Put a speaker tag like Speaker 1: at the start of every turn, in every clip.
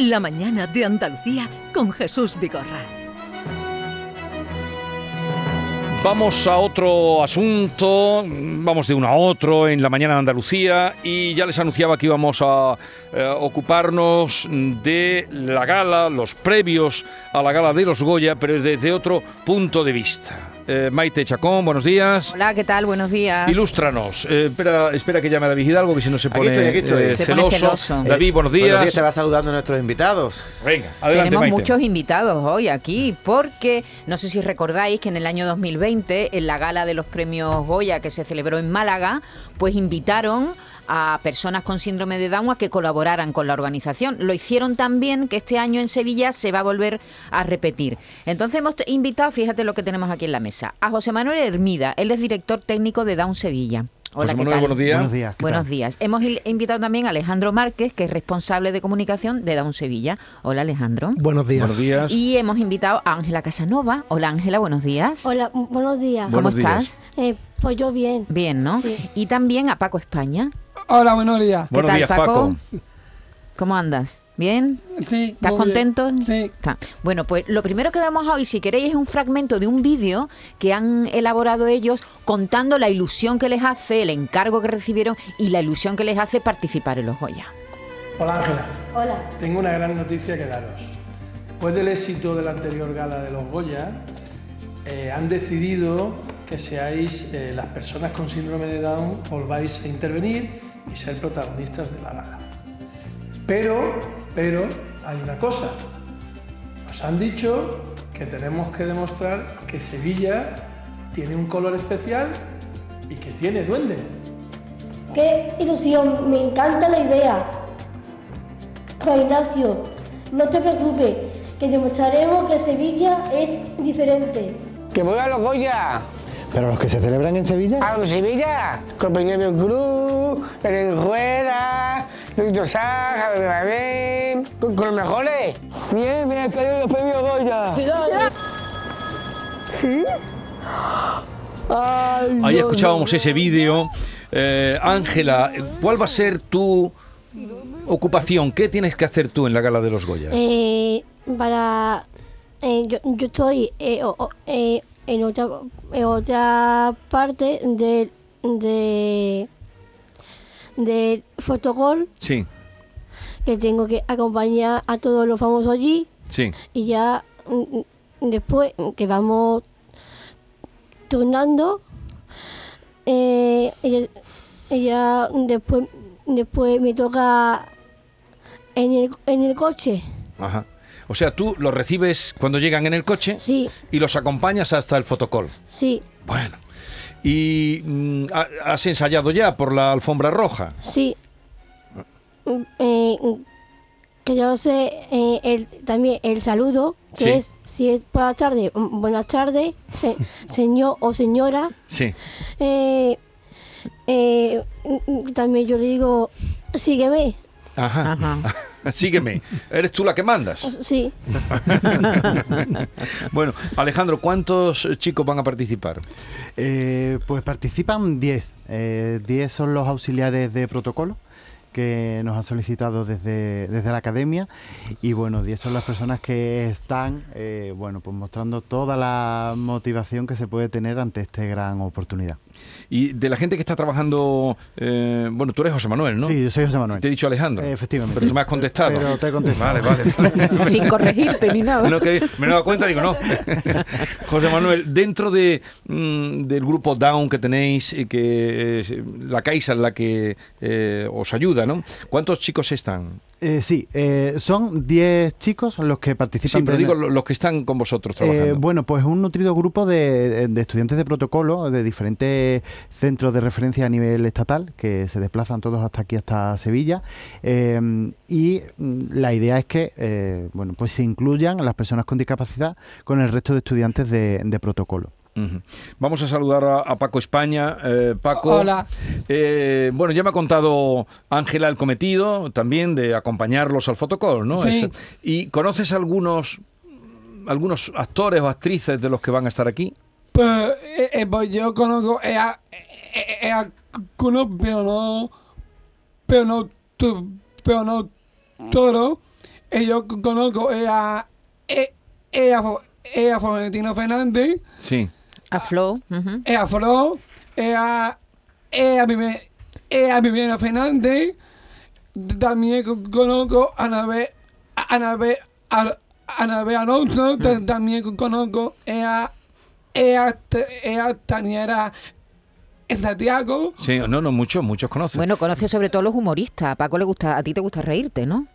Speaker 1: La mañana de Andalucía con Jesús Vigorra.
Speaker 2: Vamos a otro asunto, vamos de uno a otro en la mañana de Andalucía y ya les anunciaba que íbamos a eh, ocuparnos de la gala, los previos a la gala de los Goya, pero desde otro punto de vista. Eh, Maite Chacón, buenos días.
Speaker 3: Hola, ¿qué tal? Buenos días.
Speaker 2: Ilústranos. Eh, espera, espera que llame a David Hidalgo, que si no se
Speaker 4: Aquí
Speaker 2: pone,
Speaker 4: estoy, aquí estoy.
Speaker 2: eh,
Speaker 3: Se pone
Speaker 2: celoso.
Speaker 3: celoso.
Speaker 2: David, buenos días.
Speaker 4: Buenos días, se va saludando a nuestros invitados.
Speaker 2: Venga, adelante,
Speaker 3: Tenemos
Speaker 2: Maite.
Speaker 3: muchos invitados hoy aquí porque no sé si recordáis que en el año 2020 en la gala de los premios Goya que se celebró en Málaga, pues invitaron a personas con síndrome de Down a que colaboraran con la organización. Lo hicieron también que este año en Sevilla se va a volver a repetir. Entonces hemos invitado, fíjate lo que tenemos aquí en la mesa, a José Manuel Hermida, él es director técnico de Down Sevilla. Hola,
Speaker 2: José
Speaker 3: ¿qué
Speaker 2: Manuel,
Speaker 3: tal?
Speaker 2: buenos días.
Speaker 5: Buenos días. ¿qué
Speaker 3: Buenos
Speaker 5: tal?
Speaker 3: días. Hemos invitado también a Alejandro Márquez, que es responsable de comunicación de Down Sevilla. Hola, Alejandro.
Speaker 5: Buenos días.
Speaker 2: Buenos días.
Speaker 3: Y hemos invitado a Ángela Casanova. Hola, Ángela, buenos días.
Speaker 6: Hola, buenos días.
Speaker 3: ¿Cómo
Speaker 2: Buenos días.
Speaker 3: estás?
Speaker 6: Eh, pues yo bien.
Speaker 3: Bien, ¿no?
Speaker 6: Sí.
Speaker 3: Y también a Paco España.
Speaker 7: Hola, buenos días.
Speaker 3: ¿Qué
Speaker 2: Buenos
Speaker 3: tal,
Speaker 2: días,
Speaker 3: Paco?
Speaker 2: Paco.
Speaker 3: ¿Cómo andas? ¿Bien?
Speaker 7: Sí.
Speaker 3: ¿Estás
Speaker 7: muy bien.
Speaker 3: contento?
Speaker 7: Sí.
Speaker 3: Está. Bueno, pues lo primero que vemos hoy, si queréis, es un fragmento de un vídeo que han elaborado ellos contando la ilusión que les hace, el encargo que recibieron y la ilusión que les hace participar en los Goya.
Speaker 7: Hola, Ángela.
Speaker 6: Hola.
Speaker 7: Tengo una gran noticia que daros. Después del éxito de la anterior gala de los Goya, eh, han decidido que seáis eh, las personas con síndrome de Down, volváis a intervenir y ser protagonistas de la gala. Pero, pero, hay una cosa. Nos han dicho que tenemos que demostrar que Sevilla tiene un color especial y que tiene duende.
Speaker 6: Qué ilusión, me encanta la idea. Juan Ignacio, no te preocupes, que demostraremos que Sevilla es diferente.
Speaker 8: Que voy a los Goya.
Speaker 5: Pero los que se celebran en Sevilla.
Speaker 8: A los Sevilla. Con Peñarol Cruz, Pérez Rueda, Víctor Sá, Javier Babén. Con, con los mejores. Bien, me han caído los premios Goya. ¿Sí? Ay,
Speaker 2: Ahí
Speaker 8: Dios
Speaker 2: escuchábamos ese vídeo. Eh, Ángela, ¿cuál va a ser tu ocupación? ¿Qué tienes que hacer tú en la gala de los Goya?
Speaker 6: Eh, para. eh, yo, yo estoy eh, o- o- eh, en, otra, en otra parte del. De, del fotocall
Speaker 2: Sí,
Speaker 6: que tengo que acompañar a todos los famosos allí
Speaker 2: sí.
Speaker 6: y ya mm, mm, después que vamos turnando eh, ella, ella después después me toca en el, en el coche
Speaker 2: Ajá. O sea, tú los recibes cuando llegan en el coche
Speaker 6: sí
Speaker 2: y los acompañas hasta el fotocall.
Speaker 6: sí
Speaker 2: Bueno. ¿Y mm, ha- has ensayado ya por la alfombra roja?
Speaker 6: sí Mm, eh, mm, que yo sé eh, el, también el saludo que
Speaker 2: Sí.
Speaker 6: es si es por la tarde buenas tardes se- señor o señora
Speaker 2: Sí.
Speaker 6: Eh, también yo le digo, sígueme.
Speaker 2: Ajá.
Speaker 3: Ajá.
Speaker 2: Sígueme. Eres tú la que mandas.
Speaker 6: Sí,
Speaker 2: Bueno, Alejandro, ¿cuántos chicos van a participar?
Speaker 5: Eh, pues participan 10. Eh, 10 son los auxiliares de protocolo que nos han solicitado desde, desde la academia y bueno, 10 son las personas que están eh, bueno, pues mostrando toda la motivación que se puede tener ante esta gran oportunidad.
Speaker 2: Y de la gente que está trabajando, eh, bueno, tú eres José Manuel, ¿no?
Speaker 5: Sí, yo soy José Manuel.
Speaker 2: Te he dicho Alejandro.
Speaker 5: Eh, efectivamente.
Speaker 2: Pero tú me has contestado.
Speaker 5: Pero te he contestado.
Speaker 2: Vale, vale.
Speaker 3: Sin corregirte ni nada.
Speaker 2: No, que me he dado cuenta, digo, no. José Manuel, dentro de, mm, del grupo Down que tenéis, y que eh, la Caixa es la que eh, os ayuda, ¿no? ¿Cuántos chicos están?
Speaker 5: Eh, sí, eh, son 10 chicos los que participan.
Speaker 2: Sí, pero
Speaker 5: de-
Speaker 2: digo lo- los que están con vosotros
Speaker 5: Eh,
Speaker 2: trabajando.
Speaker 5: bueno, pues un nutrido grupo de, de estudiantes de protocolo de diferentes centros de referencia a nivel estatal que se desplazan todos hasta aquí, hasta Sevilla. Eh, y mm, la idea es que eh, bueno, pues se incluyan las personas con discapacidad con el resto de estudiantes de, de protocolo.
Speaker 2: Vamos a saludar a, a Paco España. Eh, Paco.
Speaker 7: Hola.
Speaker 2: Eh, bueno, ya me ha contado Ángela el cometido también de acompañarlos al fotocall, ¿no?
Speaker 7: Sí.
Speaker 2: Es- ¿Y conoces algunos algunos actores o actrices de los que van a estar aquí?
Speaker 7: Pues, eh, eh, pues yo conozco algunos, pero no, pero no, pero no todo.
Speaker 8: yo conozco a, a Florentino Fernández,
Speaker 2: Sí.
Speaker 3: A Flo. ujú.
Speaker 8: eh, a Flo, eh, a, eh, a, Viviana, eh, Fernández, también co- conozco a Anabel, a Anabel, a Anabel Alonso, ta- también co- conozco eh, a, eh, a, eh, a Taniera Santiago.
Speaker 2: Sí, no, no, muchos, muchos conocen.
Speaker 3: Bueno, conoce sobre todo a los humoristas. A Paco le gusta, a ti te gusta reírte, ¿no?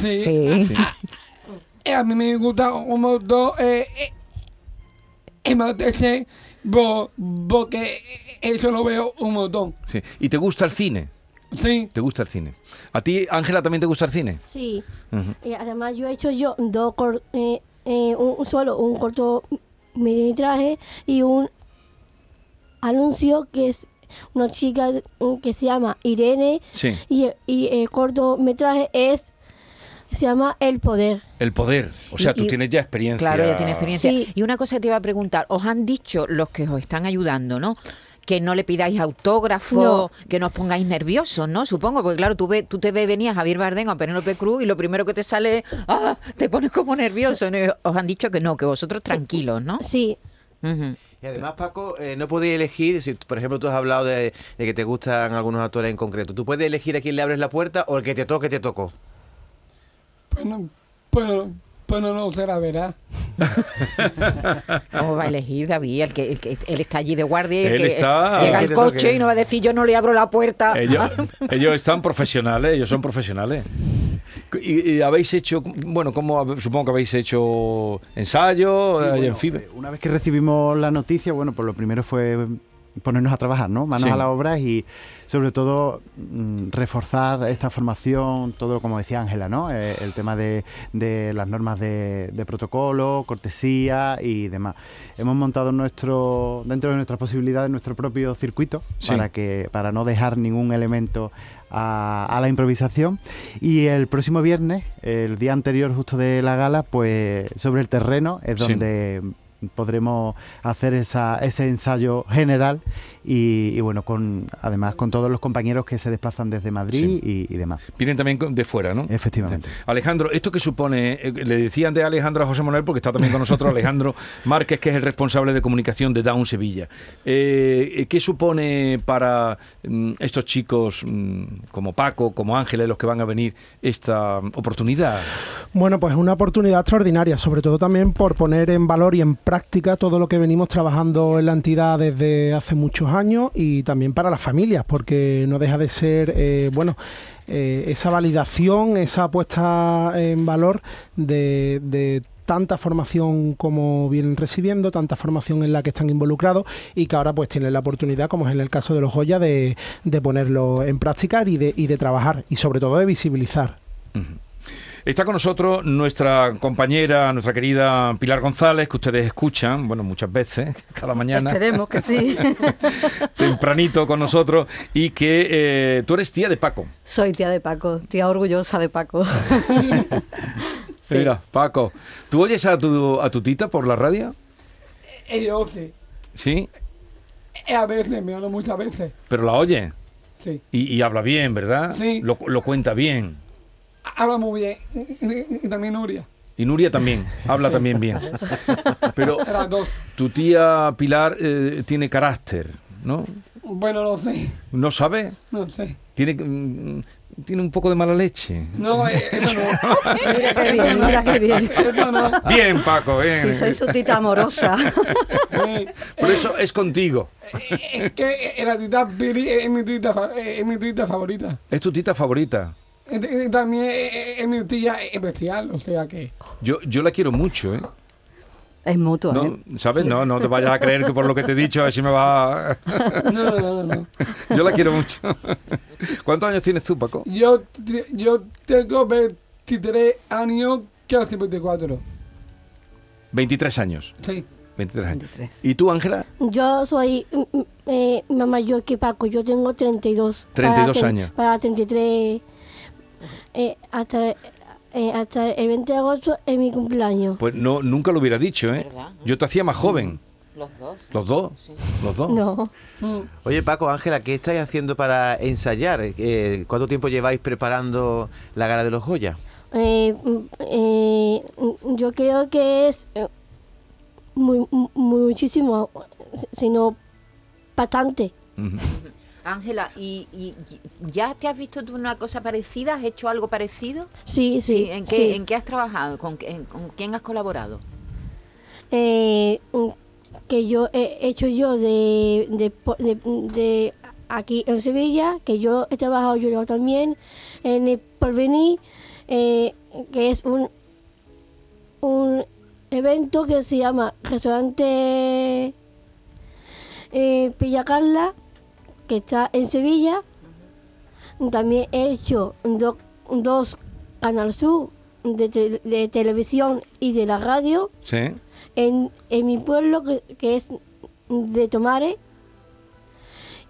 Speaker 8: Sí.
Speaker 3: Sí.
Speaker 8: Eh, a mí me gusta un montón eh, emagrecer bo- porque eso lo veo un montón.
Speaker 2: Sí. ¿Y te gusta el cine?
Speaker 8: Sí,
Speaker 2: ¿Te gusta el cine? ¿A ti, Ángela, también te gusta el cine?
Speaker 6: Sí. Y además yo he hecho yo dos cor- eh, eh, un, solo un cortometraje y un anuncio que es una chica que se llama Irene
Speaker 2: Sí.
Speaker 6: y, y el cortometraje es se llama El Poder.
Speaker 2: El poder. O sea,
Speaker 3: Y-
Speaker 2: tú
Speaker 3: y-
Speaker 2: tienes ya experiencia.
Speaker 3: Claro, ya tiene experiencia.
Speaker 6: Sí.
Speaker 3: Y una cosa te iba a preguntar, os han dicho los que os están ayudando, ¿no? Que no le pidáis autógrafo,
Speaker 6: No.
Speaker 3: que no os pongáis nerviosos, ¿no? Supongo, porque claro, tú, ve, tú te ves, venías a Javier Bardem o a Penélope Cruz y lo primero que te sale es, ah, te pones como nervioso. Os han dicho que no, que vosotros tranquilos, ¿no?
Speaker 6: Sí.
Speaker 3: Ujú.
Speaker 4: Y además, Paco, eh, no podéis elegir, si por ejemplo tú has hablado de, de que te gustan algunos actores en concreto, ¿tú puedes elegir a quién le abres la puerta o el que te toque, te tocó?
Speaker 8: Pues no, pues no, pues no, no se la verá.
Speaker 3: ¿Cómo va a elegir David? El que, el que- él está allí de guardia y el
Speaker 2: Él
Speaker 3: que
Speaker 2: está-
Speaker 3: llega
Speaker 4: El
Speaker 3: coche y no va a decir yo no le abro la puerta.
Speaker 2: Ellos, ellos están profesionales, ellos son profesionales. Y, y habéis hecho, bueno, como supongo que habéis hecho ensayos
Speaker 5: Sí,
Speaker 2: eh,
Speaker 5: bueno,
Speaker 2: en FIBE.
Speaker 5: eh, Una vez que recibimos la noticia, bueno, pues lo primero fue ponernos a trabajar, ¿no? Manos
Speaker 2: Sí.
Speaker 5: a la obra y sobre todo mm, reforzar esta formación, todo como decía Ángela, ¿no? Eh, el tema de, de las normas de, de protocolo, cortesía y demás. Hemos montado nuestro dentro de nuestras posibilidades nuestro propio circuito
Speaker 2: Sí.
Speaker 5: para que para no dejar ningún elemento a, a la improvisación y el próximo viernes, el día anterior justo de la gala, pues sobre el terreno es
Speaker 2: Sí.
Speaker 5: Podremos hacer esa, ese ensayo general y, y bueno, con además con todos los compañeros que se desplazan desde Madrid y, y demás.
Speaker 2: Vienen también de fuera, ¿no?
Speaker 5: Efectivamente.
Speaker 2: Sí. Alejandro, ¿esto qué supone? Eh, Le decía antes a Alejandro a José Manuel, porque está también con nosotros Alejandro Márquez, que es el responsable de comunicación de Down Sevilla. Eh, ¿Qué supone para mm, estos chicos mm, como Paco, como Ángeles, los que van a venir, esta oportunidad?
Speaker 9: Bueno, pues es una oportunidad extraordinaria, sobre todo también por poner en valor y en práctica todo lo que venimos trabajando en la entidad desde hace muchos años y también para las familias, porque no deja de ser, eh, bueno, eh, esa validación, esa puesta en valor de, tanta formación como vienen recibiendo, tanta formación en la que están involucrados y que ahora pues tienen la oportunidad, como es en el caso de los Joya, de, ponerlo en práctica y de, y de trabajar y sobre todo de visibilizar.
Speaker 2: Está con nosotros nuestra compañera, nuestra querida Pilar González, que ustedes escuchan, bueno, muchas veces, cada mañana.
Speaker 1: Esperemos que sí.
Speaker 2: tempranito con nosotros y que eh, tú eres tía de Paco.
Speaker 1: Soy tía de Paco, tía orgullosa de Paco. Sí.
Speaker 2: Mira, Paco, ¿tú oyes a tu, a tu tita por la radio?
Speaker 8: Ellos sí.
Speaker 2: Sí,
Speaker 8: Eh, A veces, me hablo muchas veces.
Speaker 2: pero la oye
Speaker 8: Sí.
Speaker 2: y, y habla bien, ¿verdad?
Speaker 8: Sí.
Speaker 2: Lo, lo cuenta bien.
Speaker 8: Habla muy bien. Y, y- y también Nuria.
Speaker 2: Y Nuria también, habla también bien. Pero tu tía Pilar eh, tiene carácter, ¿no?
Speaker 8: Bueno, no sé.
Speaker 2: ¿No sabe?
Speaker 8: No sé.
Speaker 2: Tiene, mm, tiene un poco de mala leche.
Speaker 8: No, eh, eso no.
Speaker 1: Mira qué bien, mira qué bien.
Speaker 8: Eso no.
Speaker 2: Bien, Paco, bien.
Speaker 1: Si soy su tita amorosa.
Speaker 8: Sí.
Speaker 2: Por eso es contigo.
Speaker 8: Es que eh, la tita Pili es mi tita, eh, es mi tita favorita.
Speaker 2: Es tu tita favorita.
Speaker 8: Eh, eh, También es mi tía especial, o sea que.
Speaker 2: Yo, yo la quiero mucho, ¿eh?
Speaker 1: Es mutuo,
Speaker 2: No,
Speaker 1: ¿eh?
Speaker 2: ¿Sabes? No, no te vayas a creer que por lo que te he dicho, así me va. a-
Speaker 8: No, no, no, no.
Speaker 2: Yo la quiero mucho. ¿Cuántos años tienes tú, Paco?
Speaker 8: Yo, yo tengo 23 años, casi 24.
Speaker 2: 23 años.
Speaker 8: Sí.
Speaker 2: 23 años.
Speaker 1: 23.
Speaker 2: ¿Y tú, Ángela?
Speaker 6: Yo soy mm, mm, eh, más mayor que Paco, yo tengo 32.
Speaker 2: 32
Speaker 6: Para
Speaker 2: años.
Speaker 6: Para 33. Eh, hasta, eh, hasta el 20 de agosto es mi cumpleaños.
Speaker 2: Pues no, nunca lo hubiera dicho, ¿eh?
Speaker 3: ¿Verdad?
Speaker 2: Yo te hacía más joven.
Speaker 3: Los dos.
Speaker 2: ¿Los dos? ¿Los dos?
Speaker 6: No.
Speaker 8: Mm.
Speaker 4: Oye, Paco, Ángela, ¿qué estáis haciendo para ensayar? Eh, ¿Cuánto tiempo lleváis preparando la gala de los Goya?
Speaker 6: eh, mm, eh, mm, yo creo que es eh, muy, mu- muchísimo, sino bastante.
Speaker 2: Ujú.
Speaker 3: Ángela, ¿y, y- ya te has visto tú una cosa parecida? ¿Has hecho algo parecido?
Speaker 6: Sí, sí.
Speaker 3: ¿En qué,
Speaker 6: sí.
Speaker 3: ¿En qué has trabajado? ¿Con, qué- en- con quién has colaborado?
Speaker 6: eh, que yo he hecho yo de, de, po- de- de aquí en Sevilla, que yo he trabajado yo también en el Porvenir, eh, que es un, un evento que se llama Restaurante eh, Villa Carla, que está en Sevilla. También he hecho do- dos Canal Sur de, te- de televisión y de la radio
Speaker 2: Sí.
Speaker 6: en, en mi pueblo, que, que es de Tomare,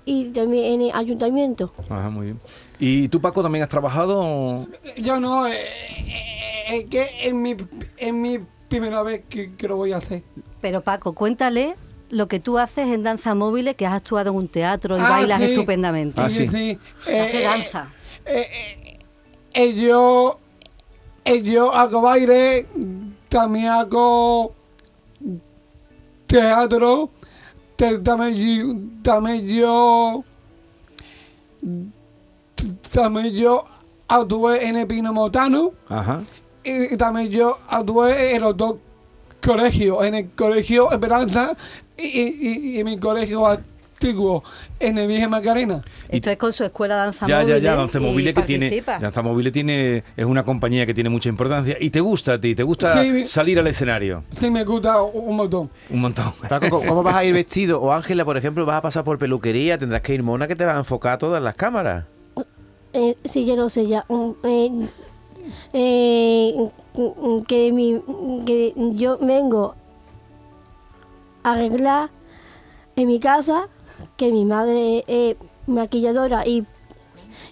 Speaker 6: y también en el ayuntamiento.
Speaker 2: Ajá, muy bien. ¿Y tú, Paco, también has trabajado?
Speaker 8: Yo no, eh, eh, es que es mi, es mi primera vez que, que lo voy a hacer.
Speaker 1: Pero Paco, cuéntale lo que tú haces en danza móviles, que has actuado en un teatro y
Speaker 8: Ah,
Speaker 1: bailas
Speaker 8: sí.
Speaker 1: estupendamente.
Speaker 2: Ah, sí.
Speaker 8: sí.
Speaker 1: Que hace
Speaker 8: Eh,
Speaker 1: danza.
Speaker 8: eh, eh, eh, yo, eh, yo hago baile, también hago teatro, te- también, yo- también yo, también yo actué en el Pino Motano
Speaker 2: Ajá.
Speaker 8: y, y también yo actué en los dos colegios, en el colegio Esperanza y, y- y en mi colegio antiguo, en el Virgen Macarena.
Speaker 1: Esto es con su escuela danza
Speaker 2: Ya, ya,
Speaker 1: móviles.
Speaker 2: ya, Danza
Speaker 1: y
Speaker 2: Móvil que tiene. Danza Móvil tiene, es una compañía que tiene mucha importancia. ¿Y te gusta a ti? ¿Te gusta
Speaker 8: Sí.
Speaker 2: salir al escenario?
Speaker 8: Sí, me gusta un montón.
Speaker 2: Un montón.
Speaker 4: Paco, ¿cómo- ¿cómo vas a ir vestido? O Ángela, por ejemplo, vas a pasar por peluquería, tendrás que ir mona que te van a enfocar todas las cámaras.
Speaker 6: Eh, sí, yo no sé ya. mm, eh, eh, mm, que, mi, que yo vengo a arreglar en mi casa, que mi madre es maquilladora y,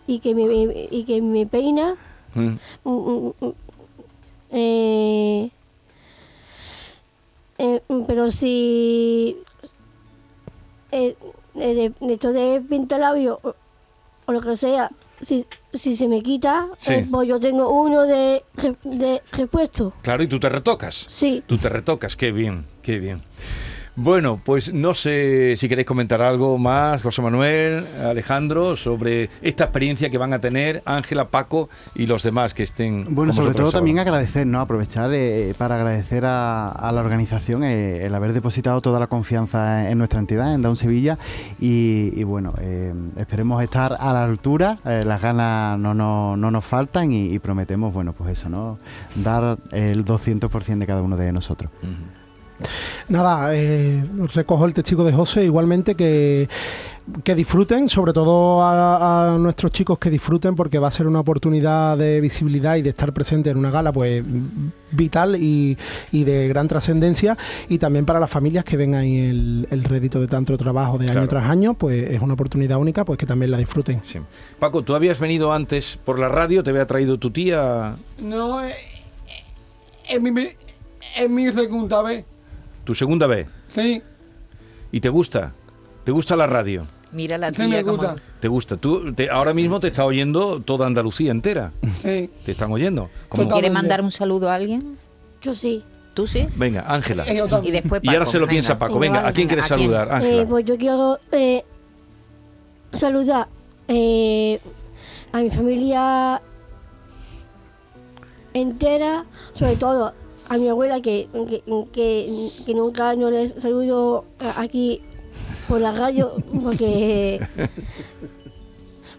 Speaker 6: y, que, me, y que me peina.
Speaker 2: Mm.
Speaker 6: Mm, mm, eh, eh, pero si eh, eh, de, esto de pintalabio o, o lo que sea, si, si se me quita,
Speaker 2: Sí.
Speaker 6: eh, pues yo tengo uno de, de repuesto.
Speaker 2: Claro, y tú te retocas.
Speaker 6: Sí.
Speaker 2: Tú te retocas, qué bien, qué bien. Bueno, pues no sé si queréis comentar algo más, José Manuel, Alejandro, sobre esta experiencia que van a tener Ángela, Paco y los demás que estén.
Speaker 5: Bueno, sobre todo también agradecer, ¿no? Aprovechar eh, para agradecer a, a la organización eh, el haber depositado toda la confianza en nuestra entidad, en Down Sevilla. Y, y bueno, eh, esperemos estar a la altura, eh, las ganas no, no, no nos faltan y, y prometemos, bueno, pues eso, ¿no? Dar el 200% de cada uno de nosotros.
Speaker 9: Nada, eh, recojo el testigo de José, igualmente que, que disfruten, sobre todo a, a nuestros chicos que disfruten, porque va a ser una oportunidad de visibilidad y de estar presente en una gala pues vital y, y de gran trascendencia, y también para las familias que ven ahí el, el rédito de tanto trabajo de
Speaker 2: Claro.
Speaker 9: año tras año, pues es una oportunidad única, pues que también la disfruten.
Speaker 2: Sí. Paco, tú habías venido antes por la radio, te había traído tu tía,
Speaker 8: No, eh, eh, es mi, es mi segunda vez.
Speaker 2: Tu segunda vez,
Speaker 8: Sí,
Speaker 2: y te gusta, te gusta la radio.
Speaker 3: Mira la
Speaker 8: sí
Speaker 3: tía
Speaker 8: me
Speaker 3: como-
Speaker 8: gusta.
Speaker 2: ¿Te gusta? Tú, te- ahora mismo te está oyendo toda Andalucía entera.
Speaker 8: Sí.
Speaker 2: Te están oyendo. Como-
Speaker 8: Total.
Speaker 3: ¿Quieres mandar un saludo a alguien?
Speaker 6: Yo sí.
Speaker 3: ¿Tú sí?
Speaker 2: Venga, Ángela.
Speaker 8: Eh,
Speaker 3: Y después
Speaker 2: Y ahora
Speaker 3: Paco,
Speaker 2: se lo
Speaker 3: venga.
Speaker 2: piensa Paco. Venga, ¿a quién quieres
Speaker 3: ¿a quién?
Speaker 2: saludar,
Speaker 6: Eh,
Speaker 2: Ángela?
Speaker 6: pues yo quiero eh, saludar eh, a mi familia entera, sobre todo a mi abuela que, que, nunca no les saludo aquí por la radio porque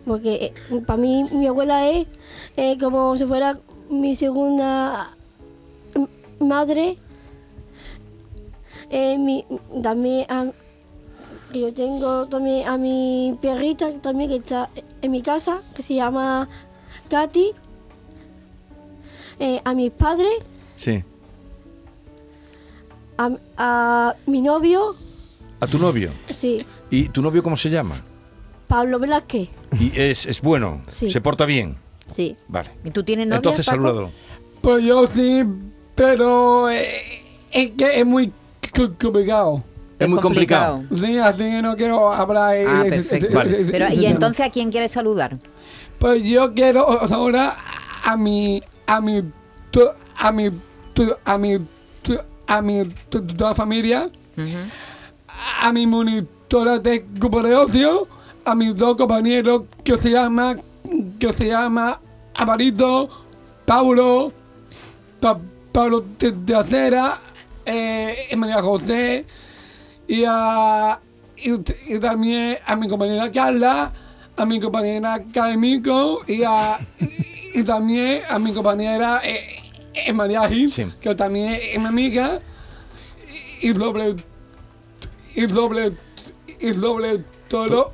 Speaker 6: porque para mí mi abuela es eh, como si fuera mi segunda madre. Eh, también yo tengo también a mi perrita también que está en mi casa, que se llama Katy, eh, a mis padres. A, a mi novio,
Speaker 2: A tu novio.
Speaker 6: sí,
Speaker 2: ¿Y tu novio cómo se llama?
Speaker 6: Pablo Velázquez,
Speaker 2: Y es, es bueno,
Speaker 6: Sí.
Speaker 2: se porta bien.
Speaker 6: sí.
Speaker 2: Vale.
Speaker 3: ¿Y tú tienes novia,
Speaker 2: Entonces
Speaker 3: Paco?
Speaker 2: salúdalo.
Speaker 8: Pues yo sí, pero eh, es que es muy complicado.
Speaker 2: Es muy complicado.
Speaker 8: Sí, así que no quiero hablar. eh,
Speaker 3: Ah,
Speaker 8: ese-
Speaker 3: perfecto.
Speaker 2: Vale.
Speaker 3: Pero, ¿Y entonces a quién quieres saludar?
Speaker 8: Pues yo quiero saludar a mi a mi, a mi, a mi, to- a mi, to- toda la familia, a mi monitora de grupo de ocio, a mis dos compañeros que se llama, que se llama Amarito, Paulo, Pa- Pablo de, de Acera, eh, María José, y, a, y, y también a mi compañera Carla, a mi compañera Carmico y, a, y, y también a mi compañera eh, María Gil,
Speaker 2: Sí.
Speaker 8: que también es mi amiga, y, doble, y doble, y doble todo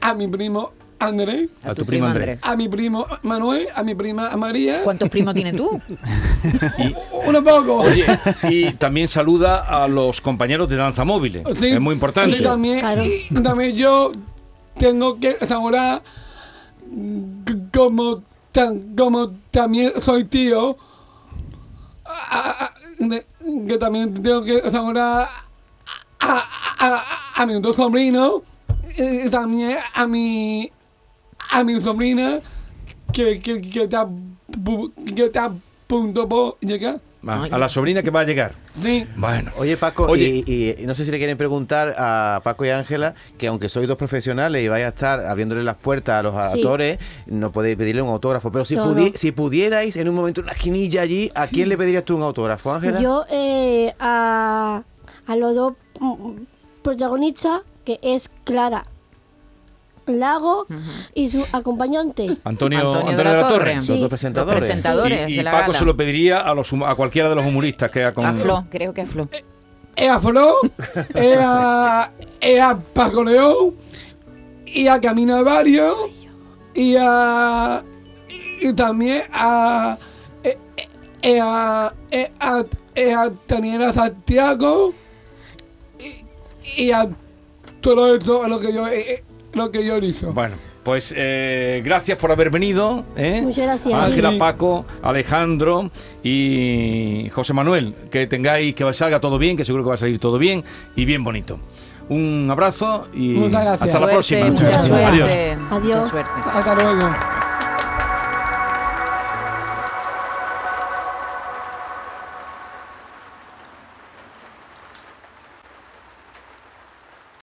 Speaker 8: a mi primo Andrés,
Speaker 2: A tu primo Andrés.
Speaker 8: a mi primo Manuel, a mi prima María,
Speaker 3: ¿Cuántos primos tienes tú?
Speaker 8: uno poco.
Speaker 2: Oye, y también saluda a los compañeros de danza móviles.
Speaker 8: Sí,
Speaker 2: es muy importante.
Speaker 8: Sí, también,
Speaker 6: Claro.
Speaker 8: y también yo tengo que saludar, como, tan, como también soy tío, que también tengo que saludar a, a, a, dos sobrinos y también a mi, a mi sobrina que, que, que, está, que está punto por llegar.
Speaker 2: A la sobrina que va a llegar.
Speaker 8: Sí.
Speaker 2: Bueno.
Speaker 4: Oye, Paco,
Speaker 2: Oye.
Speaker 4: Y, y- y no sé si le quieren preguntar a Paco y Ángela que aunque sois dos profesionales y vais a estar abriéndole las puertas a los
Speaker 6: Sí.
Speaker 4: actores, no podéis pedirle un autógrafo. Pero si, pudi- si pudierais en un momento una esquinilla allí, ¿a quién le pedirías tú un autógrafo, Ángela?
Speaker 6: Yo eh, a, a los dos mm, protagonistas, que es Clara Lago y su acompañante.
Speaker 2: Antonio,
Speaker 3: Antonio
Speaker 2: Antonio
Speaker 3: de
Speaker 2: de
Speaker 3: la
Speaker 2: la Torre.
Speaker 3: Torre.
Speaker 4: Los
Speaker 6: Sí.
Speaker 4: dos
Speaker 3: Los
Speaker 4: presentadores.
Speaker 2: Y, y
Speaker 3: de la
Speaker 2: Paco
Speaker 3: gala.
Speaker 2: se lo pediría a, los, a cualquiera de los humoristas que ha con...
Speaker 3: A Flo, creo que a Flo.
Speaker 8: es a Flo, es a, es a Paco León, y a Camino Barrio, y a. y también a. eh, eh, a, eh, a, eh, a Daniela Santiago, y, y a todo eso a lo que yo, eh, eh, lo que yo hizo.
Speaker 2: Bueno, pues eh, gracias por haber venido. ¿eh?
Speaker 6: Muchas gracias.
Speaker 2: Ángela,
Speaker 8: Sí.
Speaker 2: Paco, Alejandro y José Manuel. Que tengáis, que salga todo bien, que seguro que va a salir todo bien y bien bonito. Un abrazo y hasta la
Speaker 3: Suerte,
Speaker 2: próxima.
Speaker 3: Mucha
Speaker 6: Muchas gracias. Adiós.
Speaker 3: suerte.
Speaker 8: Hasta luego.